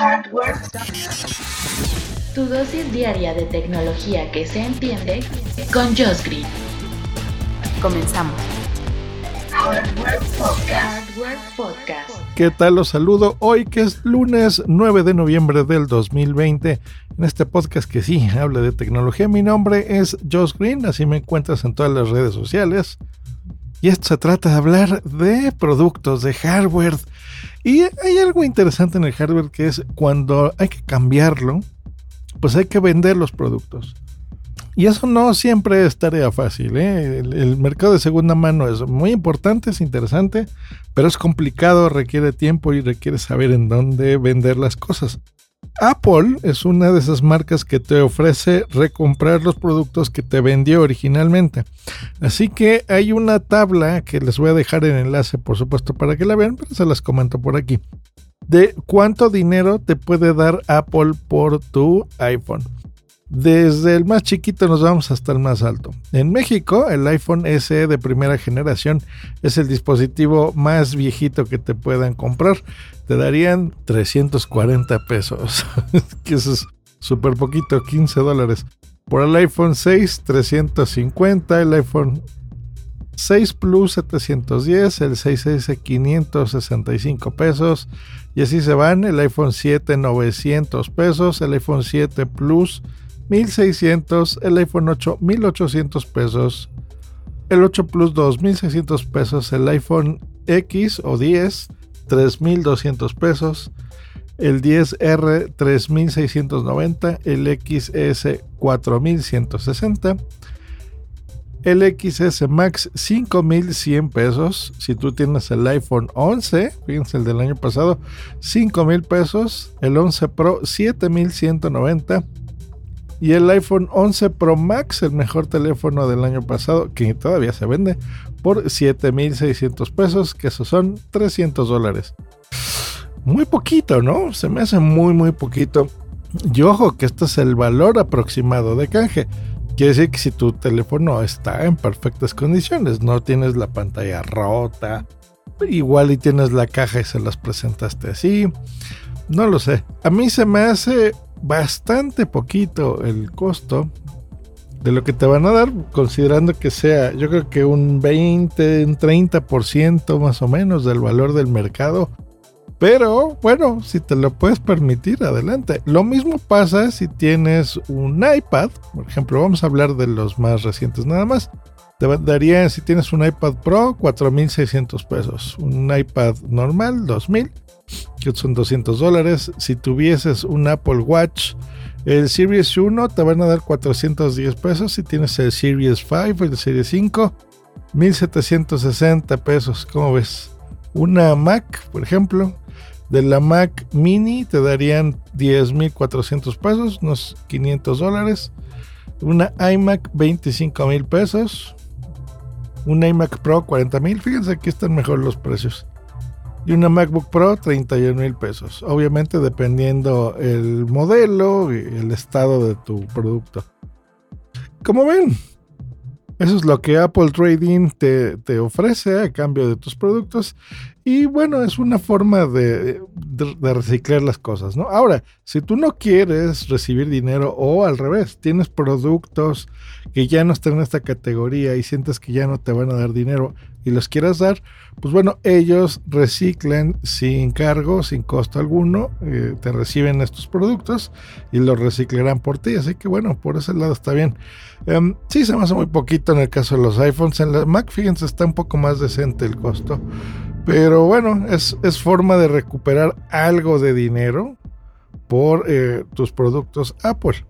Hardware. Tu dosis diaria de tecnología que se entiende con Josh Green. Comenzamos. Hardware Podcast. Hardware Podcast. ¿Qué tal? Los saludo hoy que es lunes 9 de noviembre del 2020. En este podcast que sí habla de tecnología, mi nombre es Josh Green, así me encuentras en todas las redes sociales. Y esto se trata de hablar de productos, de hardware. Y hay algo interesante en el hardware que es cuando hay que cambiarlo, pues hay que vender los productos. Y eso no siempre es tarea fácil. ¿eh? El, el, mercado de segunda mano es muy importante, es interesante, pero es complicado, requiere tiempo y requiere saber en dónde vender las cosas. Apple es una de esas marcas que te ofrece recomprar los productos que te vendió originalmente. Así que hay una tabla que les voy a dejar el enlace, por supuesto, para que la vean, pero se las comento por aquí. De cuánto dinero te puede dar Apple por tu iPhone. Desde el más chiquito nos vamos hasta el más alto. En México, el iPhone SE de primera generación es el dispositivo más viejito que te puedan comprar. Te darían 340 pesos, que eso es súper poquito, 15 dólares. Por el iPhone 6, 350, el iPhone 6 Plus 710, el 6S 565 pesos y así se van, el iPhone 7 900 pesos, el iPhone 7 Plus 1600, el iPhone 8 1800 pesos, el 8 Plus 2600 pesos, el iPhone X o 10 3200 pesos, el 10R 3690, el XS 4160, el XS Max 5100 pesos. Si tú tienes el iPhone 11, fíjense el del año pasado, 5000 pesos, el 11 Pro 7190 y el iPhone 11 Pro Max, el mejor teléfono del año pasado, que todavía se vende, por 7,600 pesos, que esos son 300 dólares. Muy poquito, ¿no? Se me hace muy, muy poquito. Y ojo que este es el valor aproximado de canje. Quiere decir que si tu teléfono está en perfectas condiciones, no tienes la pantalla rota, igual y tienes la caja y se las presentaste así. No lo sé. A mí se me hace bastante poquito el costo de lo que te van a dar, considerando que sea, yo creo que un 20, un 30% más o menos del valor del mercado. Pero bueno, si te lo puedes permitir, adelante. Lo mismo pasa si tienes un iPad, por ejemplo, vamos a hablar de los más recientes nada más. Te daría, si tienes un iPad Pro, 4.600 pesos. Un iPad normal, 2.000 que son 200 dólares. Si tuvieses un Apple Watch, el Series 1 te van a dar 410 pesos. Si tienes el Series 5 el Series 5, 1760 pesos. ¿Cómo ves? Una Mac, por ejemplo, de la Mac Mini te darían 10.400 pesos, unos 500 dólares. Una iMac 25 mil pesos. Un iMac Pro 40 mil. Fíjense, aquí están mejor los precios y una MacBook Pro 31 mil pesos. Obviamente dependiendo el modelo y el estado de tu producto. Como ven, eso es lo que Apple Trading te, te, ofrece a cambio de tus productos. Y bueno, es una forma de, reciclar las cosas, ¿no? Ahora, si tú no quieres recibir dinero o al revés, tienes productos que ya no están en esta categoría y sientes que ya no te van a dar dinero y los quieras dar, pues bueno, ellos reciclan sin cargo, sin costo alguno, eh, te reciben estos productos y los reciclarán por ti. Así que bueno, por ese lado está bien. Um, sí, se me hace muy poquito en el caso de los iPhones. En la Mac, fíjense, está un poco más decente el costo. Pero bueno, es, es forma de recuperar algo de dinero por eh, tus productos Apple.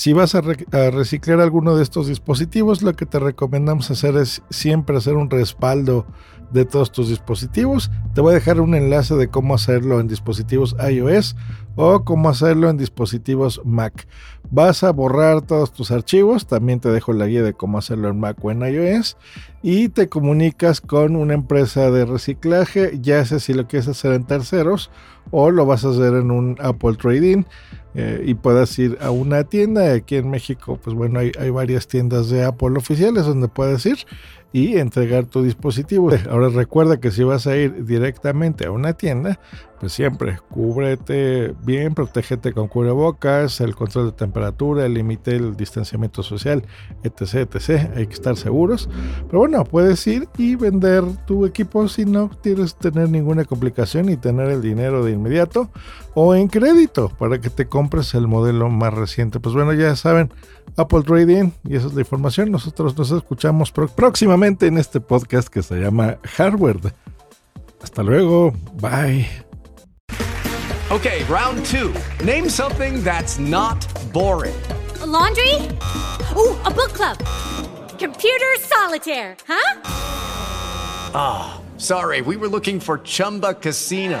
Si vas a, reciclar alguno de estos dispositivos, lo que te recomendamos hacer es siempre hacer un respaldo de todos tus dispositivos. Te voy a dejar un enlace de cómo hacerlo en dispositivos iOS o cómo hacerlo en dispositivos Mac. Vas a borrar todos tus archivos, también te dejo la guía de cómo hacerlo en Mac o en iOS y te comunicas con una empresa de reciclaje, ya sea si lo quieres hacer en terceros o lo vas a hacer en un Apple Trading. Eh, y puedas ir a una tienda. Aquí en México, pues bueno, hay, hay varias tiendas de Apple oficiales donde puedes ir y entregar tu dispositivo. Ahora recuerda que si vas a ir directamente a una tienda, pues siempre cúbrete bien, protégete con cubrebocas, el control de temperatura, el límite, el distanciamiento social, etc, etc. Hay que estar seguros. Pero bueno, puedes ir y vender tu equipo si no quieres tener ninguna complicación y tener el dinero de inmediato o en crédito para que te compres el modelo más reciente. Pues bueno, ya saben, Apple Trading y esa es la información. Nosotros nos escuchamos próximamente en este podcast que se llama Hardware. Hasta luego. Bye. Okay, round two. Name something that's not boring. A laundry? Ooh, a book club. Computer solitaire, huh? Ah, oh, sorry. We were looking for Chumba Casino.